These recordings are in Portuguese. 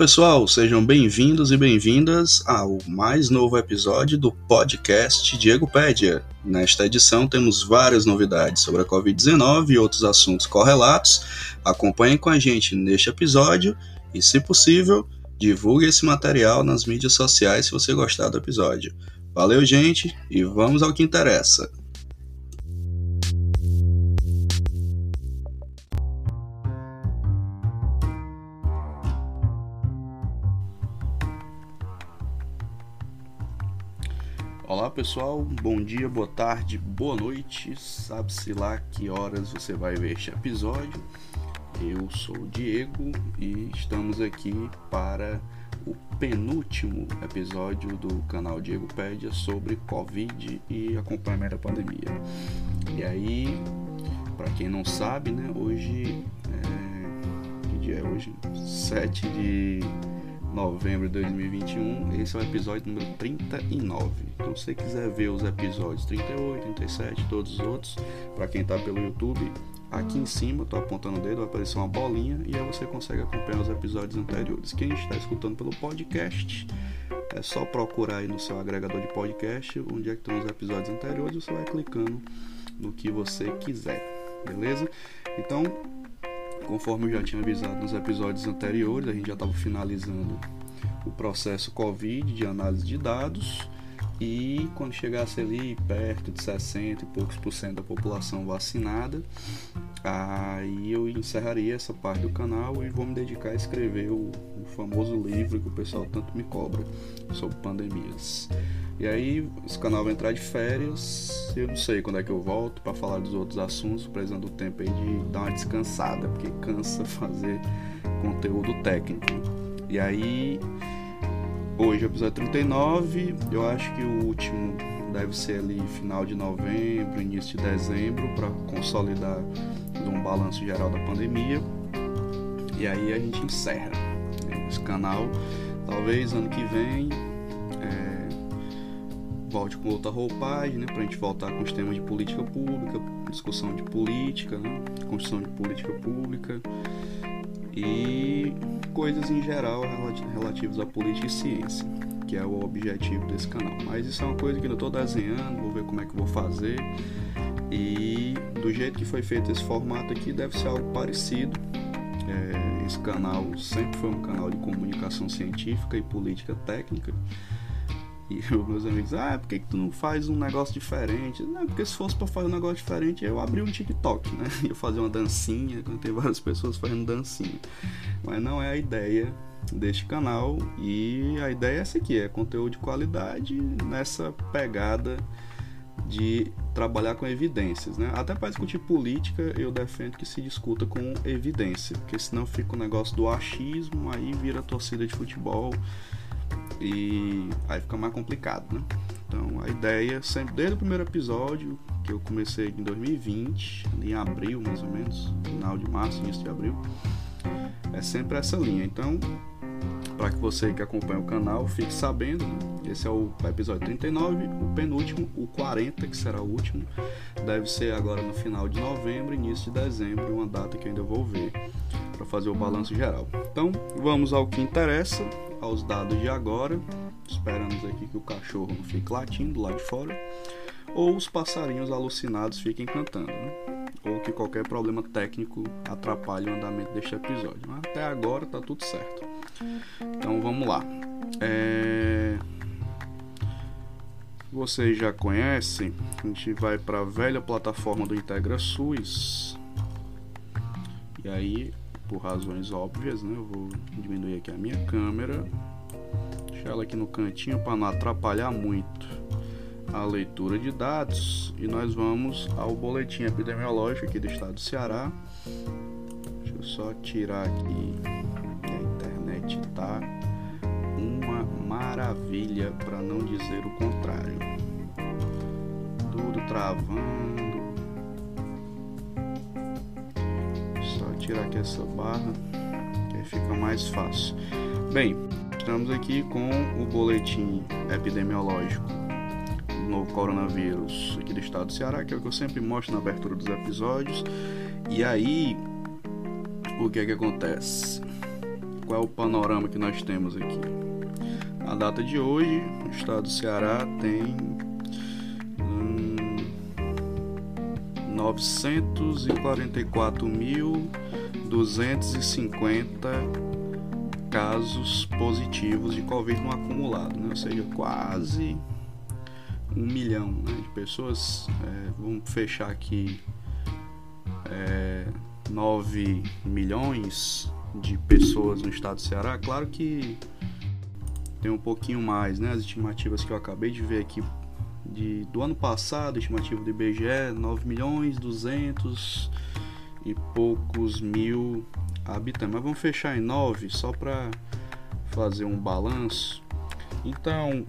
Pessoal, sejam bem-vindos e bem-vindas ao mais novo episódio do podcast Diego Pédia. Nesta edição temos várias novidades sobre a Covid-19 e outros assuntos correlatos. Acompanhem com a gente neste episódio e, se possível, divulgue esse material nas mídias sociais se você gostar do episódio. Valeu, gente, e vamos ao que interessa. Olá pessoal, bom dia, boa tarde, boa noite. Sabe-se lá que horas você vai ver este episódio. Eu sou o Diego e estamos aqui para o penúltimo episódio do canal Diego Pédia sobre Covid e acompanhamento da pandemia. E aí, para quem não sabe, né, hoje é... que dia é hoje? 7 de novembro de 2021. Esse é o episódio número 39. Então, se você quiser ver os episódios 38, 37, todos os outros, para quem está pelo YouTube, aqui em cima, estou apontando o dedo, vai aparecer uma bolinha e aí você consegue acompanhar os episódios anteriores. Quem está escutando pelo podcast, é só procurar aí no seu agregador de podcast onde é que estão os episódios anteriores, você vai clicando no que você quiser, beleza? Então, conforme eu já tinha avisado nos episódios anteriores, a gente já estava finalizando o processo Covid de análise de dados e quando chegasse ali perto de 60 e poucos por cento da população vacinada, aí eu encerraria essa parte do canal e vou me dedicar a escrever o, o famoso livro que o pessoal tanto me cobra sobre pandemias. E aí esse canal vai entrar de férias, eu não sei quando é que eu volto para falar dos outros assuntos, precisando do tempo aí de dar uma descansada, porque cansa fazer conteúdo técnico. E aí Hoje é o episódio 39, eu acho que o último deve ser ali final de novembro, início de dezembro, para consolidar um balanço geral da pandemia. E aí a gente encerra esse canal. Talvez ano que vem é, volte com outra roupagem, né, para a gente voltar com os temas de política pública, discussão de política, né, construção de política pública e coisas em geral relativas à política e ciência, que é o objetivo desse canal. Mas isso é uma coisa que eu estou desenhando, vou ver como é que vou fazer. E do jeito que foi feito esse formato aqui, deve ser algo parecido. É, esse canal sempre foi um canal de comunicação científica e política técnica. E meus amigos, ah, por que, que tu não faz um negócio diferente? Não, porque se fosse para fazer um negócio diferente, eu abri um TikTok, né? Eu fazer uma dancinha, quando tem várias pessoas fazendo dancinha. Mas não é a ideia deste canal e a ideia é essa aqui, é conteúdo de qualidade nessa pegada de trabalhar com evidências, né? Até para discutir política, eu defendo que se discuta com evidência, porque senão fica o negócio do achismo, aí vira torcida de futebol e aí fica mais complicado, né? Então a ideia, sempre desde o primeiro episódio, que eu comecei em 2020, em abril mais ou menos, final de março, início de abril, é sempre essa linha. Então, para que você que acompanha o canal fique sabendo, né? esse é o episódio 39, o penúltimo, o 40, que será o último, deve ser agora no final de novembro, início de dezembro, uma data que ainda vou ver para fazer o balanço geral. Então, vamos ao que interessa aos dados de agora. Esperamos aqui que o cachorro não fique latindo lá de fora. Ou os passarinhos alucinados fiquem cantando, né? Ou que qualquer problema técnico atrapalhe o andamento deste episódio. Mas até agora tá tudo certo. Então vamos lá. É... Vocês já conhecem, a gente vai para a velha plataforma do Integra SUS. E aí por razões óbvias, né? Eu vou diminuir aqui a minha câmera, deixar ela aqui no cantinho para não atrapalhar muito a leitura de dados e nós vamos ao boletim epidemiológico aqui do estado do Ceará. Deixa eu só tirar aqui. A internet tá uma maravilha para não dizer o contrário. Tudo travando tirar aqui essa barra, que aí fica mais fácil. Bem, estamos aqui com o boletim epidemiológico do novo coronavírus aqui do estado do Ceará, que é o que eu sempre mostro na abertura dos episódios. E aí, o que é que acontece? qual é o panorama que nós temos aqui? Na data de hoje, o estado do Ceará tem hum, 944.250 casos positivos de Covid no acumulado, né? ou seja, quase um milhão né, de pessoas. É, vamos fechar aqui é, 9 milhões de pessoas no estado do Ceará. Claro que tem um pouquinho mais, né? As estimativas que eu acabei de ver aqui de, do ano passado, estimativa do IBGE, 9 milhões 200 e poucos mil habitantes. Mas vamos fechar em 9 só para fazer um balanço. Então,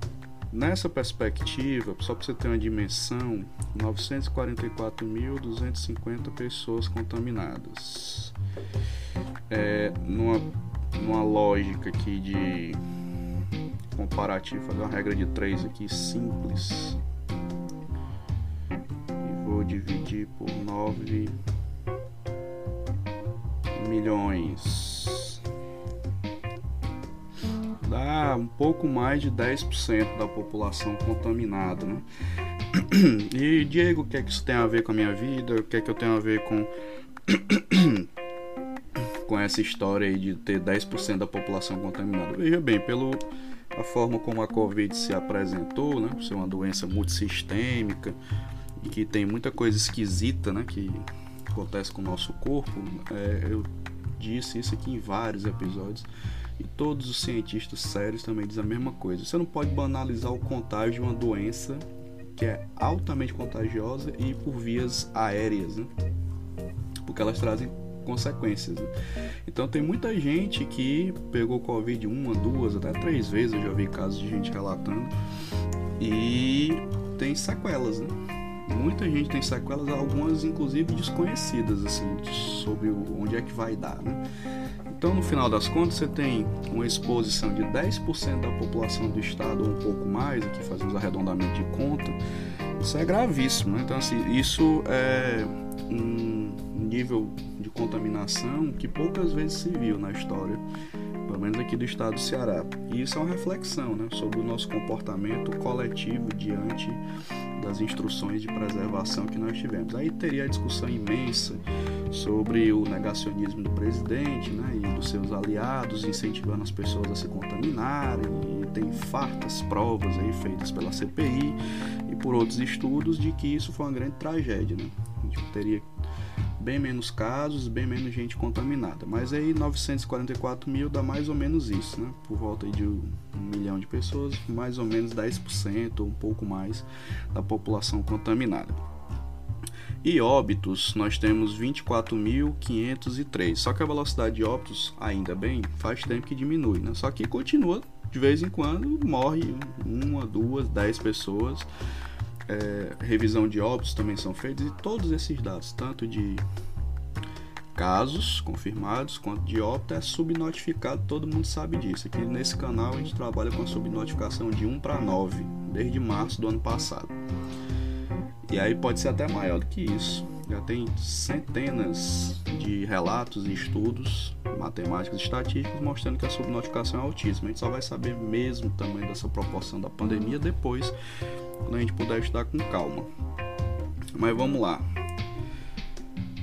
nessa perspectiva, só para você ter uma dimensão, 944.250 pessoas contaminadas. É, numa, numa lógica aqui de comparativo, fazer uma regra de 3 aqui simples. E vou dividir por 9 milhões. Dá um pouco mais de 10% da população contaminada, né? E Diego, o que é que isso tem a ver com a minha vida? O que é que eu tenho a ver com com essa história aí de ter 10% da população contaminada? Veja bem, pelo a forma como a Covid se apresentou, né? Ser uma doença multissistêmica e que tem muita coisa esquisita, né? Que acontece com o nosso corpo. É, eu disse isso aqui em vários episódios e todos os cientistas sérios também dizem a mesma coisa. Você não pode banalizar o contágio de uma doença que é altamente contagiosa e por vias aéreas, né? porque elas trazem consequências. Né? Então tem muita gente que pegou Covid uma, duas, até três vezes, eu já vi casos de gente relatando, e tem sequelas, né? Muita gente tem sequelas, algumas inclusive desconhecidas, assim, sobre onde é que vai dar, né? Então, no final das contas, você tem uma exposição de 10% da população do estado, ou um pouco mais, aqui fazemos arredondamento de conta, isso é gravíssimo, né? Então, assim, isso é um nível de contaminação que poucas vezes se viu na história, pelo menos aqui do estado do Ceará. E isso é uma reflexão né, sobre o nosso comportamento coletivo diante das instruções de preservação que nós tivemos. Aí teria a discussão imensa sobre o negacionismo do presidente né, e dos seus aliados, incentivando as pessoas a se contaminarem, e tem fartas provas aí feitas pela CPI e por outros estudos de que isso foi uma grande tragédia. Né? A gente teria bem menos casos, bem menos gente contaminada. Mas aí 944 mil dá mais ou menos isso, né? Por volta de um milhão de pessoas, mais ou menos 10% ou um pouco mais da população contaminada. E óbitos, nós temos 24.503. Só que a velocidade de óbitos, ainda bem, faz tempo que diminui, né? Só que continua, de vez em quando, morre uma, duas, dez pessoas é, revisão de óbitos também são feitos e todos esses dados, tanto de casos confirmados quanto de óbito, é subnotificado, todo mundo sabe disso. Aqui nesse canal a gente trabalha com a subnotificação de 1 para 9, desde março do ano passado. E aí pode ser até maior do que isso. Já tem centenas de relatos e estudos matemáticos e estatísticos mostrando que a subnotificação é altíssima. A gente só vai saber mesmo o tamanho dessa proporção da pandemia depois quando a gente puder estudar com calma. Mas vamos lá.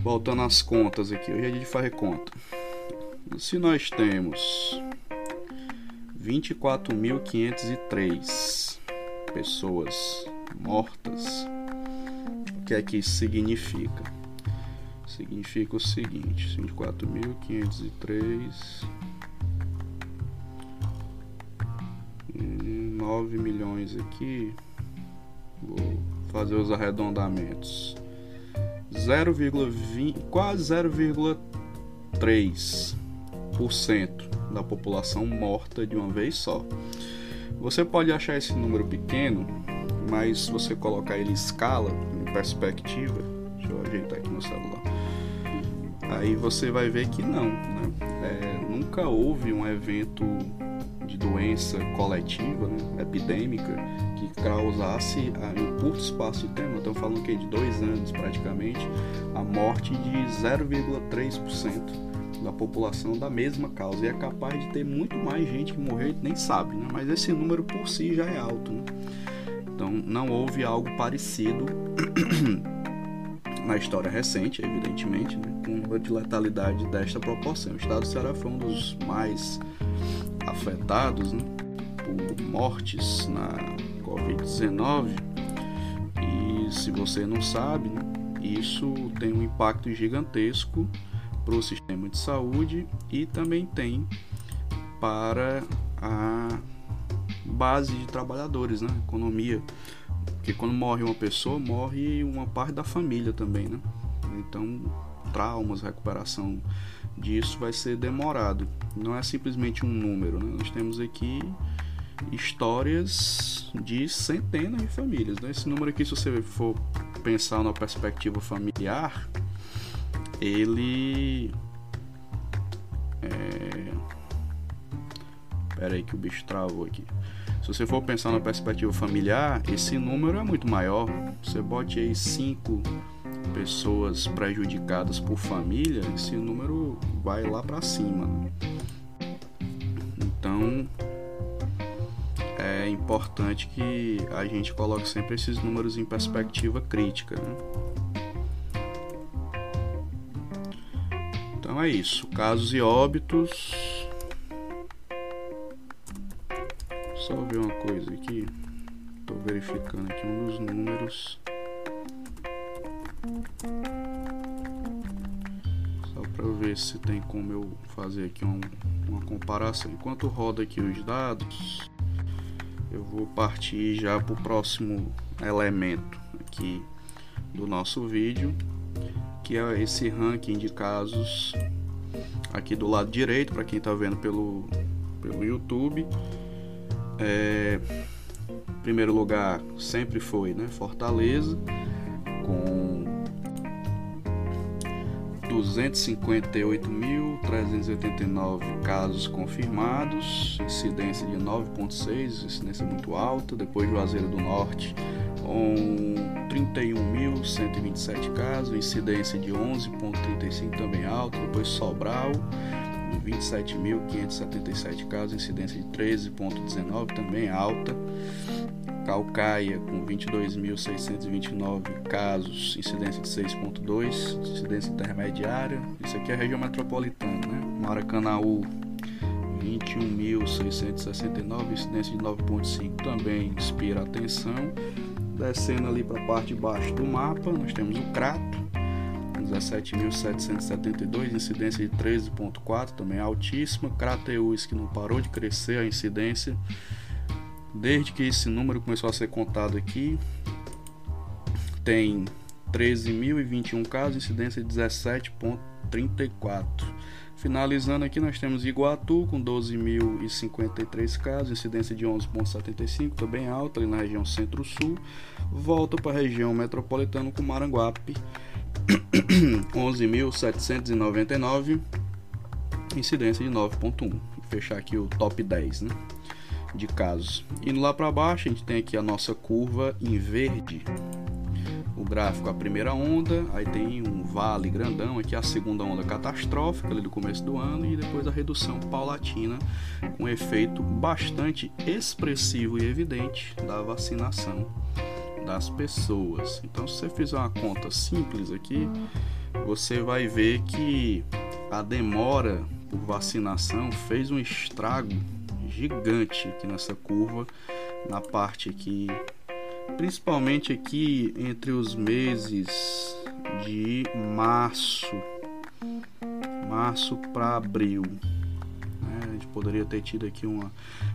Voltando às contas aqui, hoje é dia de fazer conta. Se nós temos 24.503 pessoas mortas, o que é que isso significa? Significa o seguinte: 24.503 9 milhões aqui Vou fazer os arredondamentos. 0,20, quase 0,3% da população morta de uma vez só. Você pode achar esse número pequeno, mas se você colocar ele em escala, em perspectiva, deixa eu ajeitar aqui no celular, aí você vai ver que não, né? É, nunca houve um evento de doença coletiva, né, epidêmica, que causasse em um curto espaço de tempo, estamos falando que de dois anos praticamente, a morte de 0,3% da população da mesma causa. E é capaz de ter muito mais gente que morreu e nem sabe, né? Mas esse número por si já é alto, né? Então não houve algo parecido na história recente, evidentemente, né? com a de letalidade desta proporção. O estado do Ceará foi um dos mais afetados né? por mortes na Covid-19. E se você não sabe, né? isso tem um impacto gigantesco para o sistema de saúde e também tem para a base de trabalhadores, né? Economia. Porque quando morre uma pessoa, morre uma parte da família também, né? Então, traumas, recuperação disso vai ser demorado. Não é simplesmente um número, né? Nós temos aqui histórias de centenas de famílias. Né? Esse número aqui, se você for pensar na perspectiva familiar, ele é... Pera aí que o bicho travou aqui. Se você for pensar na perspectiva familiar, esse número é muito maior. Você bote aí cinco pessoas prejudicadas por família, esse número vai lá para cima. Então é importante que a gente coloque sempre esses números em perspectiva crítica. Né? Então é isso. Casos e óbitos. Só ver uma coisa aqui. Estou verificando aqui um dos números. Só para ver se tem como eu fazer aqui um, uma comparação. Enquanto roda aqui os dados, eu vou partir já para o próximo elemento aqui do nosso vídeo que é esse ranking de casos aqui do lado direito para quem está vendo pelo, pelo YouTube. É, primeiro lugar sempre foi né, Fortaleza com 258.389 casos confirmados, incidência de 9,6, incidência muito alta. Depois Juazeiro do Norte com 31.127 casos, incidência de 11,35 também alta. Depois Sobral, 27.577 casos, incidência de 13,19 também alta. Calcaia com 22.629 casos, incidência de 6,2, incidência intermediária. Isso aqui é a região metropolitana, né? Maracanaú 21.669, incidência de 9,5 também inspira atenção. Descendo ali para a parte de baixo do mapa, nós temos o Crato, 17.772, incidência de 13,4, também altíssima. Crateus, que não parou de crescer a incidência desde que esse número começou a ser contado aqui. Tem 13.021 casos, incidência de 17,34. Finalizando aqui, nós temos Iguatu com 12.053 casos, incidência de 11,75, também alta ali na região centro-sul. Volta para a região metropolitana com Maranguape, 11.799, incidência de 9,1. Vou fechar aqui o top 10 né, de casos. Indo lá para baixo, a gente tem aqui a nossa curva em verde o gráfico a primeira onda, aí tem um vale grandão aqui a segunda onda catastrófica ali do começo do ano e depois a redução paulatina com efeito bastante expressivo e evidente da vacinação das pessoas. Então, se você fizer uma conta simples aqui, você vai ver que a demora por vacinação fez um estrago gigante aqui nessa curva, na parte aqui principalmente aqui entre os meses de março, março para abril. Né? A gente poderia ter tido aqui uma,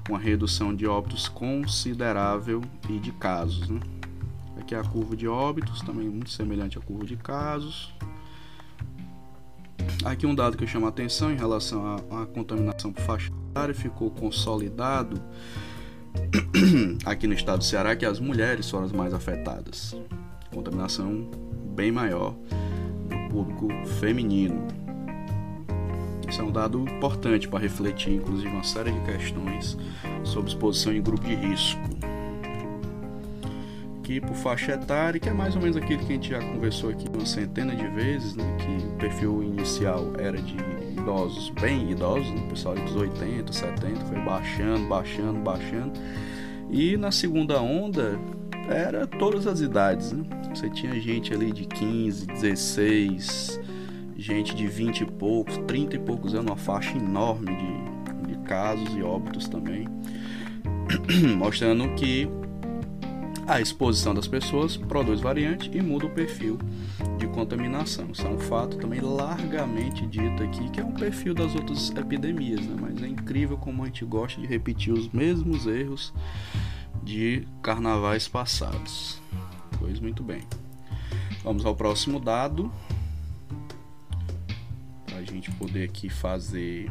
uma redução de óbitos considerável e de casos. Né? Aqui é a curva de óbitos, também muito semelhante à curva de casos. Aqui um dado que chama a atenção em relação à, à contaminação por faixa etária ficou consolidado aqui no estado do Ceará que as mulheres foram as mais afetadas. Contaminação bem maior no público feminino. Isso é um dado importante para refletir, inclusive, uma série de questões sobre exposição em grupo de risco. Aqui por faixa etária, que é mais ou menos aquilo que a gente já conversou aqui uma centena de vezes, né? que perfil inicial era de idosos, bem idosos, né? pessoal dos 80, 70, foi baixando, baixando, baixando. E na segunda onda era todas as idades, né? Você tinha gente ali de 15, 16, gente de 20 e poucos, 30 e poucos anos, uma faixa enorme de, de casos e óbitos também, mostrando que a exposição das pessoas produz variante e muda o perfil de contaminação. Isso é um fato também largamente dito aqui, que é um perfil das outras epidemias, né? mas é incrível como a gente gosta de repetir os mesmos erros de carnavais passados. Pois muito bem. Vamos ao próximo dado. Para a gente poder aqui fazer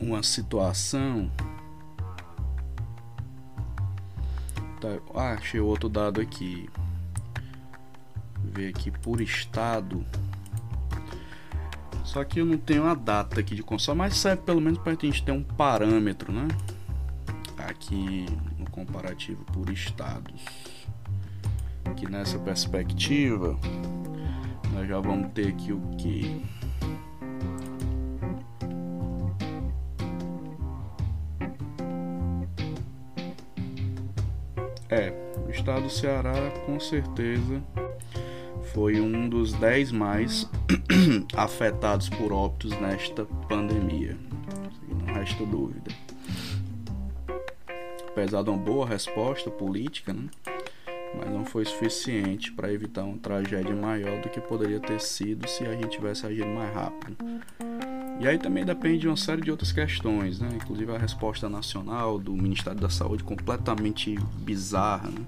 uma situação Tá, ah, achei outro dado aqui. Ver aqui por estado. Só que eu não tenho a data aqui de console, mas serve pelo menos para a gente ter um parâmetro, né? Aqui no comparativo por estados. Aqui nessa perspectiva, nós já vamos ter aqui o que? Estado do Ceará com certeza foi um dos 10 mais afetados por óbitos nesta pandemia. Não resta dúvida. Apesar de uma boa resposta política, né? mas não foi suficiente para evitar uma tragédia maior do que poderia ter sido se a gente tivesse agido mais rápido. E aí também depende de uma série de outras questões, né? inclusive a resposta nacional do Ministério da Saúde completamente bizarra. Né?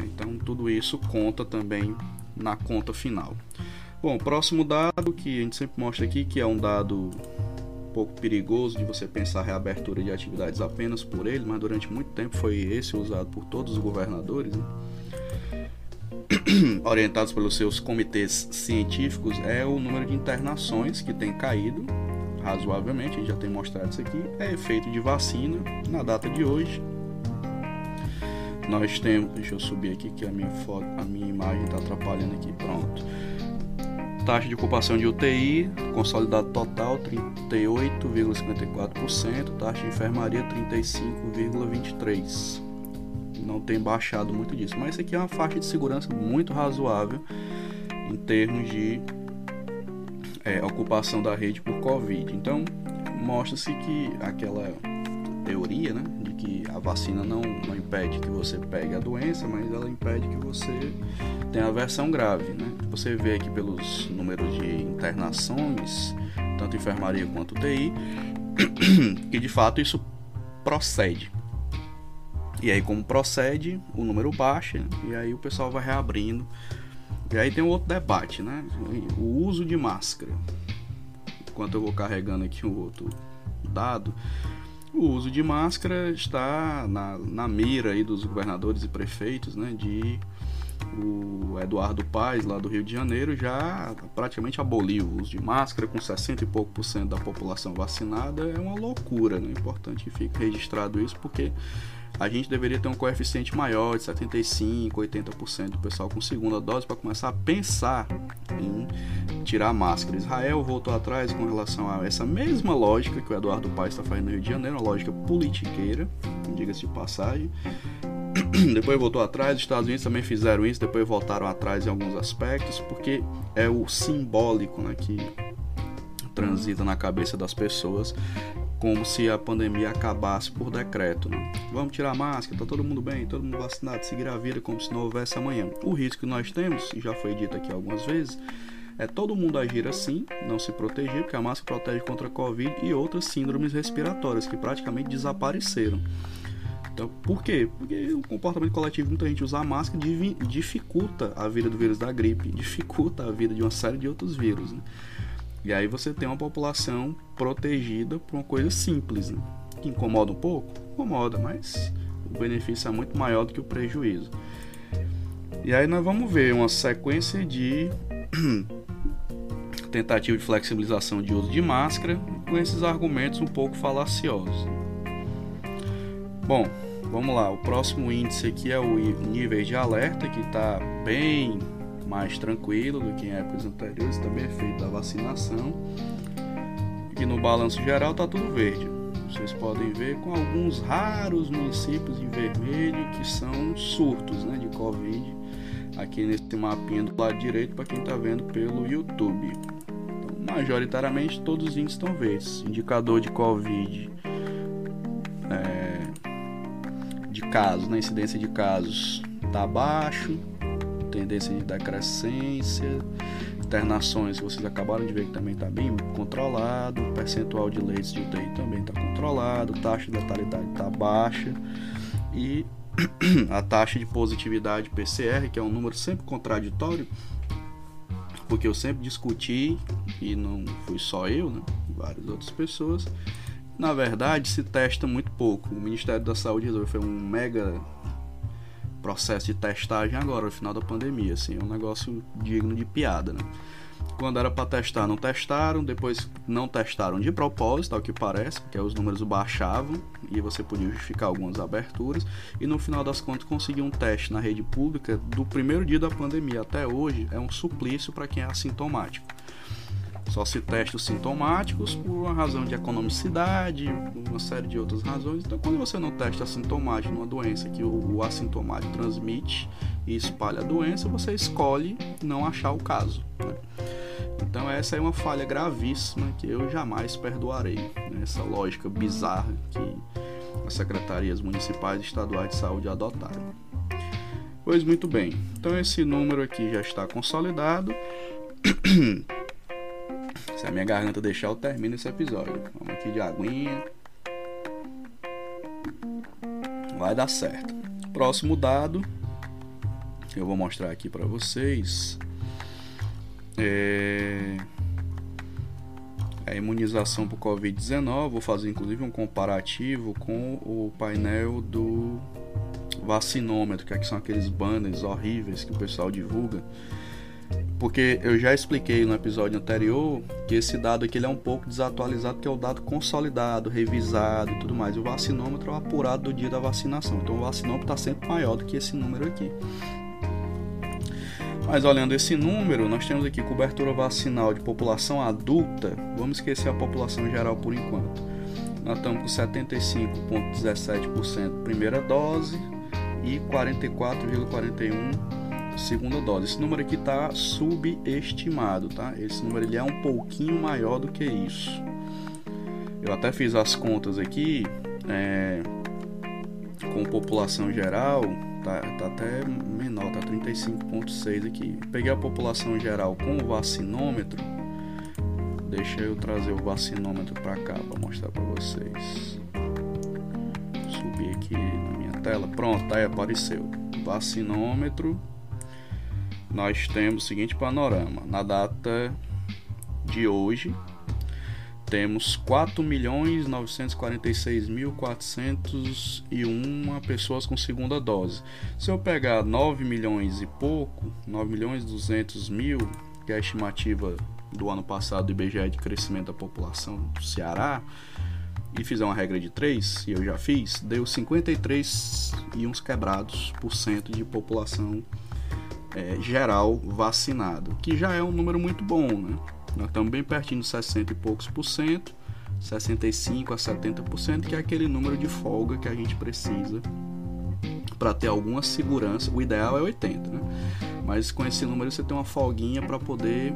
É, então tudo isso conta também na conta final. Bom, próximo dado que a gente sempre mostra aqui, que é um dado um pouco perigoso de você pensar a reabertura de atividades apenas por ele, mas durante muito tempo foi esse usado por todos os governadores. Né? orientados pelos seus comitês científicos, é o número de internações que tem caído razoavelmente, a gente já tem mostrado isso aqui, é efeito de vacina na data de hoje. Nós temos, deixa eu subir aqui que a minha foto, a minha imagem está atrapalhando aqui, pronto. Taxa de ocupação de UTI, consolidado total 38,54%, taxa de enfermaria 35,23% não tem baixado muito disso. Mas isso aqui é uma faixa de segurança muito razoável em termos de é, ocupação da rede por Covid. Então, mostra-se que aquela teoria, né, de que a vacina não, não impede que você pegue a doença, mas ela impede que você tenha a versão grave, né? Você vê aqui pelos números de internações, tanto enfermaria quanto UTI, que de fato isso procede. E aí, como procede, o número baixa e aí o pessoal vai reabrindo. E aí tem um outro debate, né? O uso de máscara. Enquanto eu vou carregando aqui o outro dado, o uso de máscara está na, na mira aí dos governadores e prefeitos, né? De o Eduardo Paes, lá do Rio de Janeiro, já praticamente aboliu o uso de máscara, com 60 e pouco por cento da população vacinada. É uma loucura, né? Importante que fique registrado isso, porque a gente deveria ter um coeficiente maior de 75, 80% do pessoal com segunda dose para começar a pensar em tirar a máscara. Israel voltou atrás com relação a essa mesma lógica que o Eduardo Paes está fazendo no Rio de Janeiro, uma lógica politiqueira, diga-se de passagem. depois voltou atrás, os Estados Unidos também fizeram isso, depois voltaram atrás em alguns aspectos, porque é o simbólico né, que transita na cabeça das pessoas como se a pandemia acabasse por decreto. Né? Vamos tirar a máscara, tá todo mundo bem, todo mundo vacinado, seguir a vida como se não houvesse amanhã. O risco que nós temos, e já foi dito aqui algumas vezes, é todo mundo agir assim, não se proteger, porque a máscara protege contra a Covid e outras síndromes respiratórias que praticamente desapareceram. Então, por quê? Porque o comportamento coletivo, muita gente usar máscara dificulta a vida do vírus da gripe, dificulta a vida de uma série de outros vírus. Né? E aí você tem uma população protegida por uma coisa simples, né? que incomoda um pouco, incomoda, mas o benefício é muito maior do que o prejuízo. E aí nós vamos ver uma sequência de tentativa de flexibilização de uso de máscara com esses argumentos um pouco falaciosos. Bom, vamos lá. O próximo índice aqui é o nível de alerta que está bem mais tranquilo do que em épocas anteriores, também é feito da vacinação. E no balanço geral está tudo verde. Vocês podem ver com alguns raros municípios em vermelho que são surtos né, de Covid aqui nesse mapinha do lado direito para quem está vendo pelo YouTube. Então, majoritariamente todos os índices estão verdes. Indicador de Covid é, de casos, na né, incidência de casos está baixo, tendência de decrescência, internações vocês acabaram de ver que também está bem controlado, percentual de leitos de UTI também está controlado, taxa de letalidade está baixa e a taxa de positividade PCR, que é um número sempre contraditório, porque eu sempre discuti e não fui só eu, né? várias outras pessoas. Na verdade, se testa muito pouco. O Ministério da Saúde resolveu foi um mega processo de testagem agora, no final da pandemia, assim, é um negócio digno de piada, né? Quando era para testar, não testaram, depois não testaram de propósito, ao que parece, porque os números baixavam e você podia justificar algumas aberturas, e no final das contas conseguir um teste na rede pública do primeiro dia da pandemia até hoje é um suplício para quem é assintomático. Só se testa os sintomáticos por uma razão de economicidade, uma série de outras razões. Então, quando você não testa assintomático numa doença que o, o assintomático transmite e espalha a doença, você escolhe não achar o caso. Né? Então, essa é uma falha gravíssima que eu jamais perdoarei. Né? Essa lógica bizarra que as secretarias municipais e estaduais de saúde adotaram. Pois muito bem, então esse número aqui já está consolidado. Se a minha garganta deixar, eu termino esse episódio. Vamos aqui de aguinha. Vai dar certo. Próximo dado eu vou mostrar aqui para vocês é a imunização por Covid-19. Vou fazer inclusive um comparativo com o painel do vacinômetro, que aqui são aqueles banners horríveis que o pessoal divulga porque eu já expliquei no episódio anterior que esse dado aqui ele é um pouco desatualizado, que é o dado consolidado, revisado e tudo mais. O vacinômetro é apurado do dia da vacinação. Então o vacinômetro está sempre maior do que esse número aqui. Mas olhando esse número, nós temos aqui cobertura vacinal de população adulta. Vamos esquecer a população geral por enquanto. Nós estamos com 75,17% primeira dose e 44,41% segunda dose. Esse número aqui está subestimado, tá? Esse número ele é um pouquinho maior do que isso. Eu até fiz as contas aqui é, com população geral, tá, tá até menor, tá 35.6 aqui. Peguei a população geral com o vacinômetro. Deixa eu trazer o vacinômetro para cá para mostrar para vocês. Subir aqui na minha tela. Pronto, aí apareceu. Vacinômetro nós temos o seguinte panorama. Na data de hoje, temos 4.946.401 pessoas com segunda dose. Se eu pegar 9 milhões e pouco, 9 milhões e 200 mil, que é a estimativa do ano passado do IBGE de crescimento da população do Ceará, e fizer uma regra de 3, e eu já fiz, deu 53 e uns quebrados por cento de população é, geral vacinado, que já é um número muito bom, né? Nós estamos bem pertinho de 60 e poucos por cento, 65 a 70%, que é aquele número de folga que a gente precisa para ter alguma segurança. O ideal é 80, né? Mas com esse número você tem uma folguinha para poder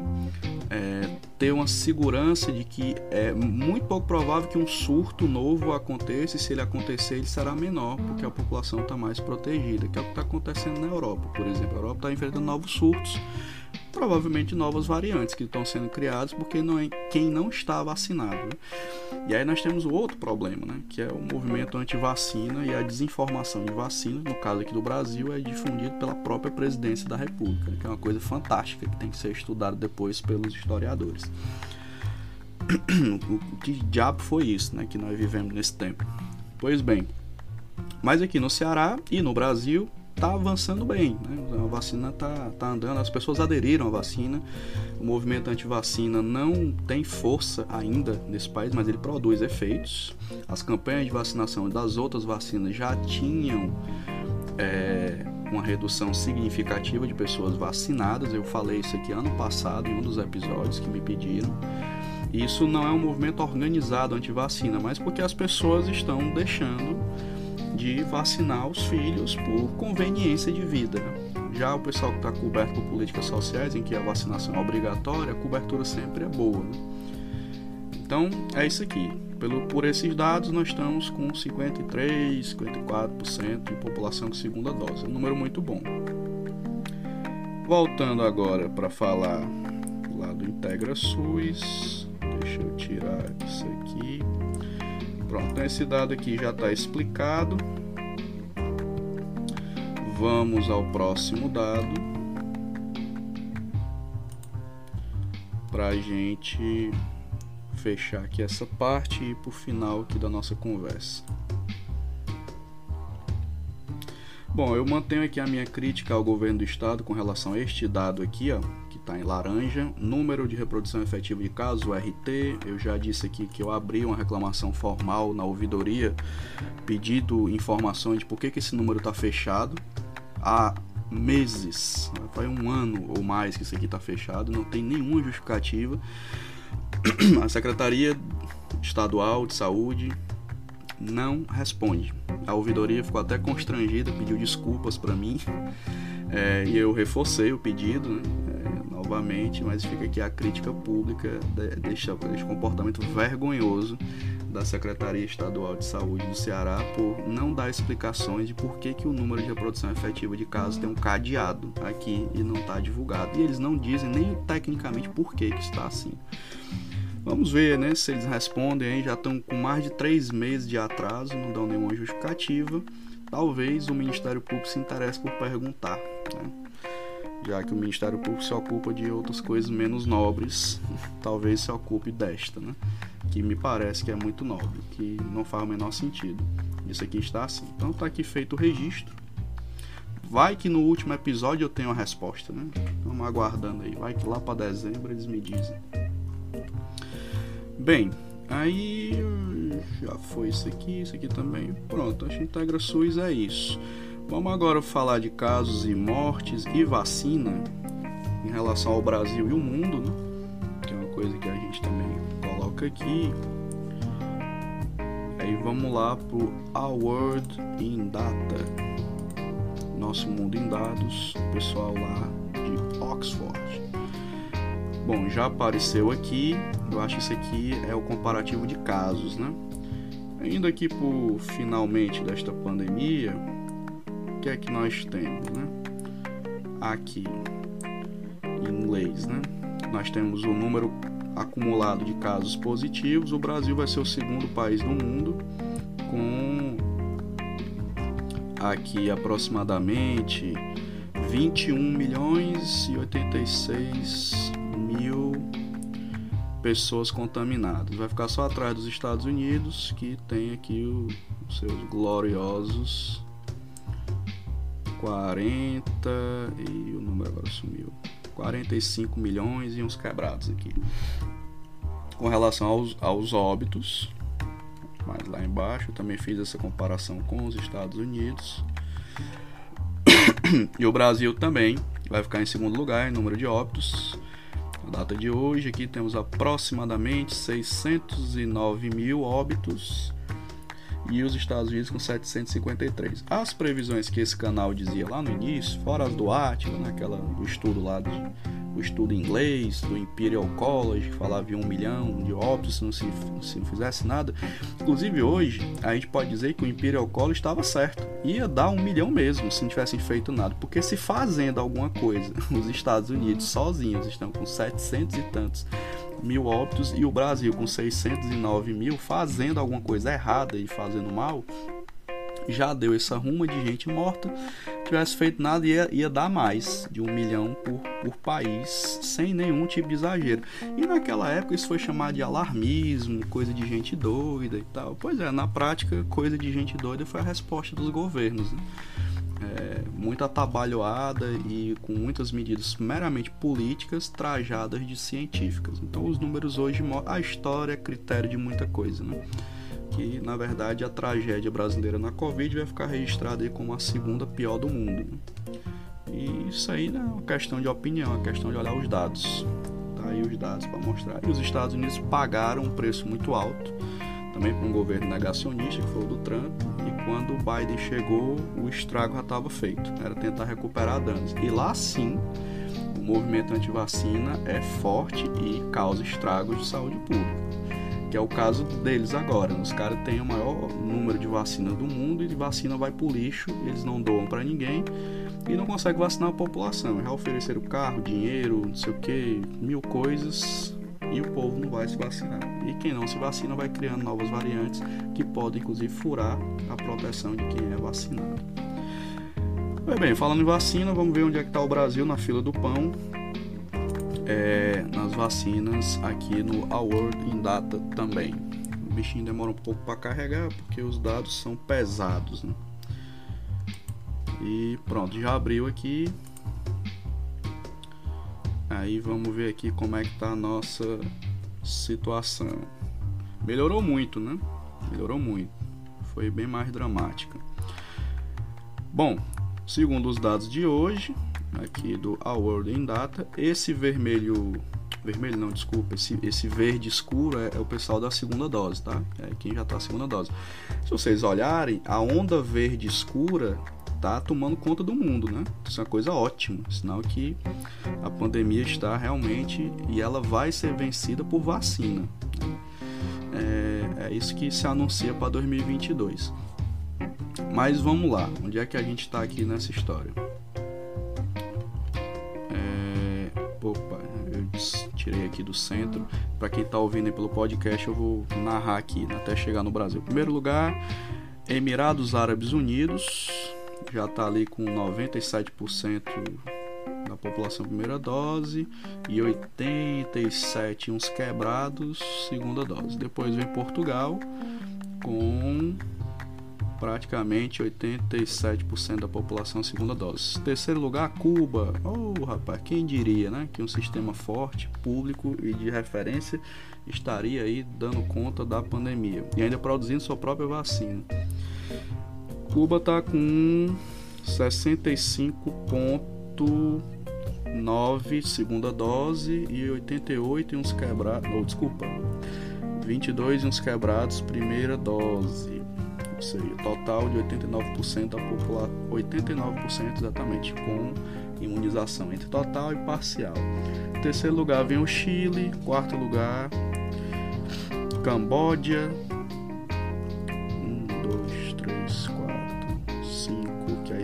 é, ter uma segurança de que é muito pouco provável que um surto novo aconteça e se ele acontecer ele será menor porque a população está mais protegida, que é o que está acontecendo na Europa, por exemplo. A Europa está enfrentando novos surtos provavelmente novas variantes que estão sendo criadas porque não é quem não está vacinado. Né? E aí nós temos o outro problema, né? que é o movimento anti-vacina e a desinformação de vacina, no caso aqui do Brasil, é difundido pela própria presidência da República, que é uma coisa fantástica que tem que ser estudada depois pelos historiadores. o que diabo foi isso né, que nós vivemos nesse tempo? Pois bem, mas aqui no Ceará e no Brasil está avançando bem. Né? A vacina está tá andando, as pessoas aderiram à vacina. O movimento anti-vacina não tem força ainda nesse país, mas ele produz efeitos. As campanhas de vacinação das outras vacinas já tinham é, uma redução significativa de pessoas vacinadas. Eu falei isso aqui ano passado em um dos episódios que me pediram. Isso não é um movimento organizado anti-vacina, mas porque as pessoas estão deixando de vacinar os filhos por conveniência de vida. Já o pessoal que está coberto por políticas sociais, em que a vacinação é obrigatória, a cobertura sempre é boa. Né? Então, é isso aqui. Pelo, por esses dados, nós estamos com 53, 54% de população com segunda dose. É um número muito bom. Voltando agora para falar lá do Integra SUS. Deixa eu tirar isso aqui. Pronto, então esse dado aqui já está explicado. Vamos ao próximo dado. Para a gente fechar aqui essa parte e ir para o final aqui da nossa conversa. Bom, eu mantenho aqui a minha crítica ao governo do estado com relação a este dado aqui, ó, está em laranja, número de reprodução efetiva de casos, o RT. Eu já disse aqui que eu abri uma reclamação formal na ouvidoria, pedindo informações de por que, que esse número está fechado há meses, faz um ano ou mais que isso aqui está fechado, não tem nenhuma justificativa. A Secretaria Estadual de Saúde não responde. A ouvidoria ficou até constrangida, pediu desculpas para mim é, e eu reforcei o pedido né, novamente, mas fica aqui a crítica pública deste, comportamento vergonhoso da Secretaria Estadual de Saúde do Ceará por não dar explicações de por que, que o número de reprodução efetiva de casos tem um cadeado aqui e não está divulgado. E eles não dizem nem tecnicamente por que, que está assim. Vamos ver né, se eles respondem aí, já estão com mais de três meses de atraso, não dão nenhuma justificativa. Talvez o Ministério Público se interesse por perguntar, né? Já que o Ministério Público se ocupa de outras coisas menos nobres, talvez se ocupe desta, né? que me parece que é muito nobre, que não faz o menor sentido. Isso aqui está assim. Então está aqui feito o registro. Vai que no último episódio eu tenho a resposta, né? Vamos aguardando aí. Vai que lá para dezembro eles me dizem. Bem, aí já foi isso aqui, isso aqui também. Pronto, a Integra SUS é isso. Vamos agora falar de casos e mortes e vacina em relação ao Brasil e o mundo, né? Que é uma coisa que a gente também coloca aqui. Aí vamos lá pro Our World in Data. Nosso mundo em dados, pessoal lá de Oxford. Bom, já apareceu aqui. Eu acho que isso aqui é o comparativo de casos, né? Indo aqui por finalmente desta pandemia, o que é que nós temos, né? Aqui, em inglês, né? Nós temos o número acumulado de casos positivos. O Brasil vai ser o segundo país do mundo com aqui aproximadamente 21 milhões e 86 mil pessoas contaminadas. Vai ficar só atrás dos Estados Unidos, que tem aqui os seus gloriosos 40 e o número agora sumiu. 45 milhões e uns quebrados aqui. Com relação aos, aos óbitos, mas lá embaixo eu também fiz essa comparação com os Estados Unidos. e o Brasil também vai ficar em segundo lugar em número de óbitos data de hoje, aqui temos aproximadamente 609 mil óbitos e os Estados Unidos com 753. As previsões que esse canal dizia lá no início, fora as do Atila, naquela do estudo lá de o estudo inglês do Imperial College, que falava em um milhão de óbitos se não, se, se não fizesse nada. Inclusive hoje, a gente pode dizer que o Imperial College estava certo. Ia dar um milhão mesmo se não tivessem feito nada. Porque se fazendo alguma coisa, os Estados Unidos sozinhos estão com 700 e tantos mil óbitos e o Brasil com 609 mil fazendo alguma coisa errada e fazendo mal, já deu essa ruma de gente morta. Tivesse feito nada, ia, ia dar mais de um milhão por, por país, sem nenhum tipo de exagero. E naquela época isso foi chamado de alarmismo, coisa de gente doida e tal. Pois é, na prática, coisa de gente doida foi a resposta dos governos. Né? É, muito atabalhoada e com muitas medidas meramente políticas trajadas de científicas. Então os números hoje a história é critério de muita coisa, né? que na verdade a tragédia brasileira na Covid vai ficar registrada aí como a segunda pior do mundo. Né? E isso aí não é uma questão de opinião, é uma questão de olhar os dados. Tá aí os dados para mostrar. E os Estados Unidos pagaram um preço muito alto, também para um governo negacionista, que foi o do Trump, e quando o Biden chegou, o estrago já estava feito. Era tentar recuperar danos. E lá sim, o movimento anti-vacina é forte e causa estragos de saúde pública que é o caso deles agora. Os caras têm o maior número de vacinas do mundo e de vacina vai pro lixo, eles não doam para ninguém e não conseguem vacinar a população. Já ofereceram carro, dinheiro, não sei o que, mil coisas e o povo não vai se vacinar. E quem não se vacina vai criando novas variantes que podem inclusive furar a proteção de quem é vacinado. Pois bem, falando em vacina, vamos ver onde é que está o Brasil na fila do pão. É, nas vacinas aqui no Award in Data também. O bichinho demora um pouco para carregar porque os dados são pesados. Né? E pronto, já abriu aqui. Aí vamos ver aqui como é que tá a nossa situação. Melhorou muito, né? Melhorou muito. Foi bem mais dramática. Bom, segundo os dados de hoje, aqui do Our World in Data, esse vermelho vermelho não, desculpa, esse, esse verde escuro é, é, o pessoal da segunda dose, tá? É quem já tá a segunda dose. Se vocês olharem, a onda verde escura tá tomando conta do mundo, né? Isso é uma coisa ótima, sinal que a pandemia está realmente e ela vai ser vencida por vacina. Né? É, é isso que se anuncia para 2022. Mas vamos lá, onde é que a gente está aqui nessa história? É, opa, eu tirei aqui do centro. Para quem está ouvindo pelo podcast, eu vou narrar aqui né, até chegar no Brasil. Em primeiro lugar, Emirados Árabes Unidos, já está ali com 97% da população primeira dose e 87 uns quebrados segunda dose. Depois vem Portugal com praticamente 87% da população segunda dose. Terceiro lugar, Cuba. Oh, rapaz, quem diria, né, que um sistema forte, público e de referência estaria aí dando conta da pandemia e ainda produzindo sua própria vacina. Cuba tá com 65.9 segunda dose e 88 e uns quebrados, oh, desculpa, 22 e uns quebrados primeira dose. Ou seja, total de 89% da população, 89% exatamente com imunização entre total e parcial. Terceiro lugar vem o Chile, quarto lugar Camboja,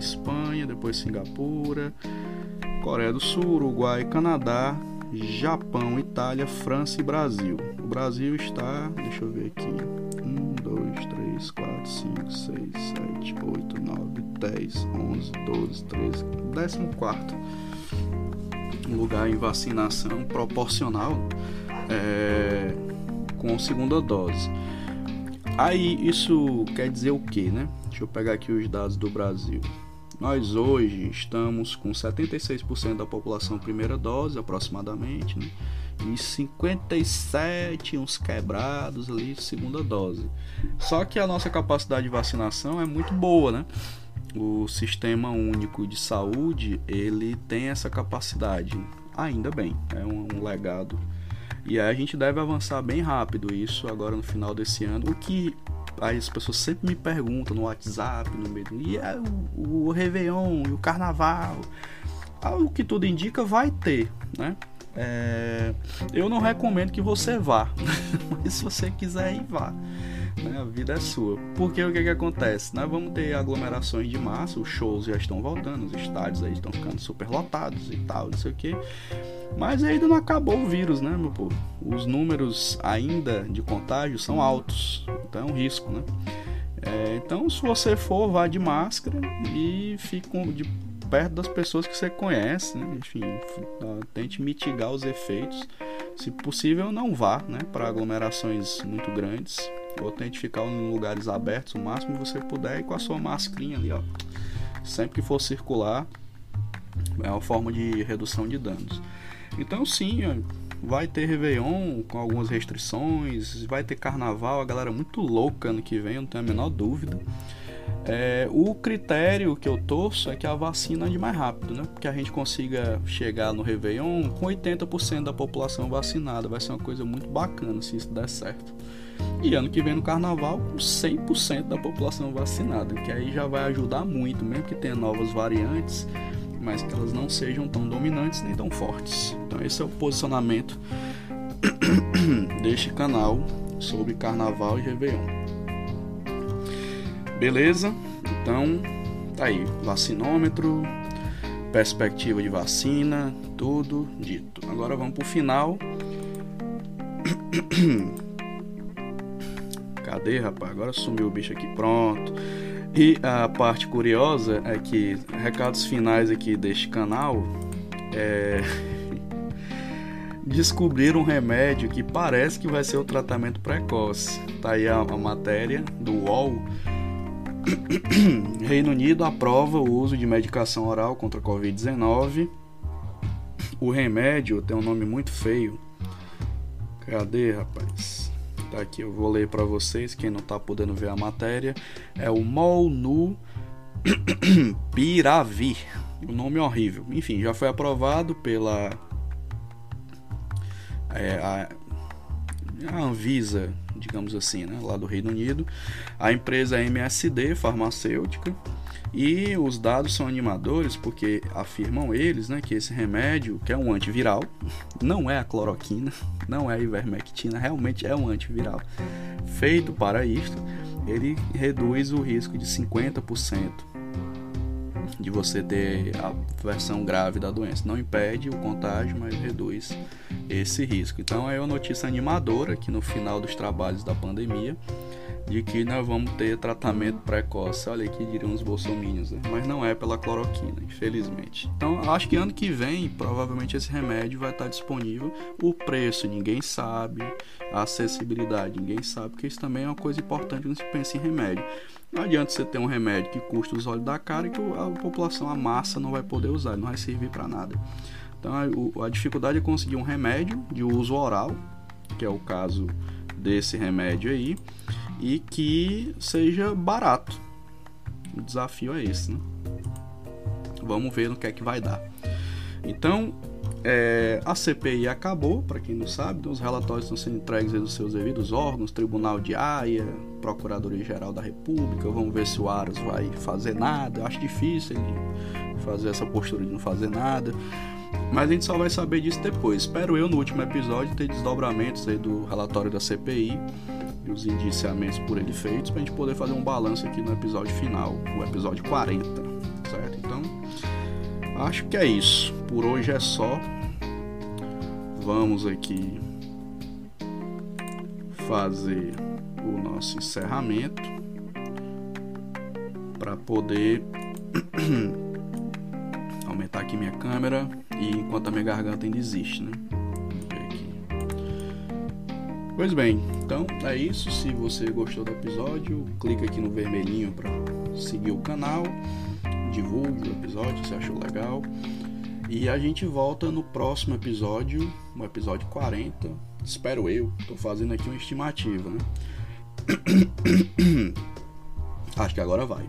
Espanha, depois Singapura, Coreia do Sul, Uruguai, Canadá, Japão, Itália, França e Brasil. O Brasil está, deixa eu ver aqui, 1, 2, 3, 4, 5, 6, 7, 8, 9, 10, 11, 12, 13, 14 lugar em vacinação proporcional é, com segunda dose. Aí isso quer dizer o que, né? Deixa eu pegar aqui os dados do Brasil. Nós hoje estamos com 76% da população primeira dose, aproximadamente, né? e 57 uns quebrados ali segunda dose. Só que a nossa capacidade de vacinação é muito boa, né? O Sistema Único de Saúde, ele tem essa capacidade. Ainda bem, é um, um legado. E aí a gente deve avançar bem rápido isso agora no final desse ano, o que Aí as pessoas sempre me perguntam no WhatsApp, no meio do. E é o, o Réveillon, e o Carnaval. Algo que tudo indica vai ter, né? É, eu não recomendo que você vá, mas se você quiser ir, vá. Né? A vida é sua. Porque o que, que acontece? Nós vamos ter aglomerações de massa, os shows já estão voltando, os estádios aí estão ficando super lotados e tal, não sei o que. Mas ainda não acabou o vírus, né, meu povo? Os números ainda de contágio são altos, então é um risco, né? É, então, se você for, vá de máscara e fique de perto das pessoas que você conhece, né? enfim, tente mitigar os efeitos. Se possível, não vá né, para aglomerações muito grandes, ou tente ficar em lugares abertos o máximo que você puder e com a sua mascarinha ali, ó. Sempre que for circular, é uma forma de redução de danos. Então, sim, vai ter Réveillon com algumas restrições, vai ter carnaval, a galera muito louca ano que vem, não tenho a menor dúvida. É, o critério que eu torço é que a vacina ande mais rápido, né? Que a gente consiga chegar no Réveillon com 80% da população vacinada. Vai ser uma coisa muito bacana se isso der certo. E ano que vem no carnaval, com 100% da população vacinada, que aí já vai ajudar muito, mesmo que tenha novas variantes, mas que elas não sejam tão dominantes nem tão fortes. Então, esse é o posicionamento deste canal sobre carnaval e Réveillon. Beleza? Então, tá aí, vacinômetro, perspectiva de vacina, tudo dito. Agora vamos pro final. Cadê, rapaz? Agora sumiu o bicho aqui, pronto. E a parte curiosa é que recados finais aqui deste canal é descobriram um remédio que parece que vai ser o tratamento precoce. Tá aí a, a matéria do UOL Reino Unido aprova o uso de medicação oral contra a Covid-19. O remédio tem um nome muito feio. Cadê, rapaz? Tá aqui, eu vou ler para vocês, quem não tá podendo ver a matéria. É o Molnupiravir. O nome é horrível. Enfim, já foi aprovado pela é, a, a Anvisa digamos assim, né, lá do Reino Unido, a empresa MSD farmacêutica e os dados são animadores porque afirmam eles né, que esse remédio, que é um antiviral, não é a cloroquina, não é a ivermectina, realmente é um antiviral feito para isto, ele reduz o risco de 50% de você ter a versão grave da doença. Não impede o contágio, mas reduz esse risco. Então é uma notícia animadora que no final dos trabalhos da pandemia de que nós vamos ter tratamento precoce. Olha aqui diriam os bolsominions, né? mas não é pela cloroquina, infelizmente. Então acho que ano que vem provavelmente esse remédio vai estar disponível. O preço ninguém sabe, a acessibilidade ninguém sabe, porque isso também é uma coisa importante quando se pensa em remédio. Não adianta você ter um remédio que custa os olhos da cara e que a população, a massa, não vai poder usar, não vai servir para nada. Então a dificuldade é conseguir um remédio de uso oral, que é o caso desse remédio aí, e que seja barato. O desafio é esse, né? Vamos ver no que é que vai dar. Então, é, a CPI acabou, para quem não sabe, então os relatórios estão sendo entregues dos seus devidos órgãos, Tribunal de Haia, Procuradoria-Geral da República. Vamos ver se o Aras vai fazer nada. Eu acho difícil ele fazer essa postura de não fazer nada. Mas a gente só vai saber disso depois. Espero eu, no último episódio, ter desdobramentos do relatório da CPI e os indiciamentos por ele feitos, para a gente poder fazer um balanço aqui no episódio final, o episódio 40, certo? Então, acho que é isso. Por hoje é só vamos aqui fazer o nosso encerramento para poder aumentar aqui minha câmera e enquanto a minha garganta ainda existe, né? Pois bem, então é isso. Se você gostou do episódio, clica aqui no vermelhinho para seguir o canal, divulgue o episódio se achou legal. E a gente volta no próximo episódio, no episódio 40. Espero eu. Tô fazendo aqui uma estimativa, né? Acho que agora vai.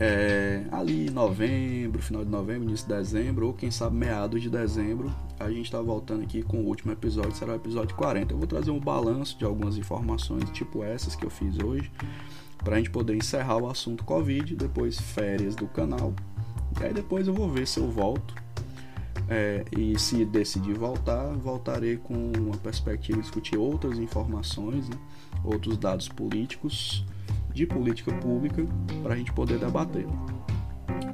É, ali novembro, final de novembro, início de dezembro, ou quem sabe meados de dezembro, a gente está voltando aqui com o último episódio, será o episódio 40. Eu vou trazer um balanço de algumas informações, tipo essas que eu fiz hoje, para a gente poder encerrar o assunto Covid, depois férias do canal. E aí depois eu vou ver se eu volto é, e se decidir voltar, voltarei com uma perspectiva de discutir outras informações, né, outros dados políticos, de política pública, para a gente poder debater.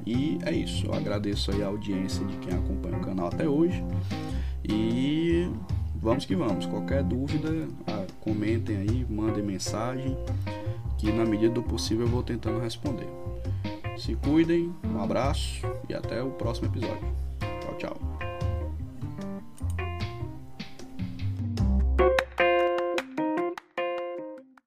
E é isso. Eu agradeço aí a audiência de quem acompanha o canal até hoje. E vamos que vamos. Qualquer dúvida, ah, comentem aí, mandem mensagem, que na medida do possível eu vou tentando responder. Se cuidem, um abraço e até o próximo episódio. Tchau, tchau.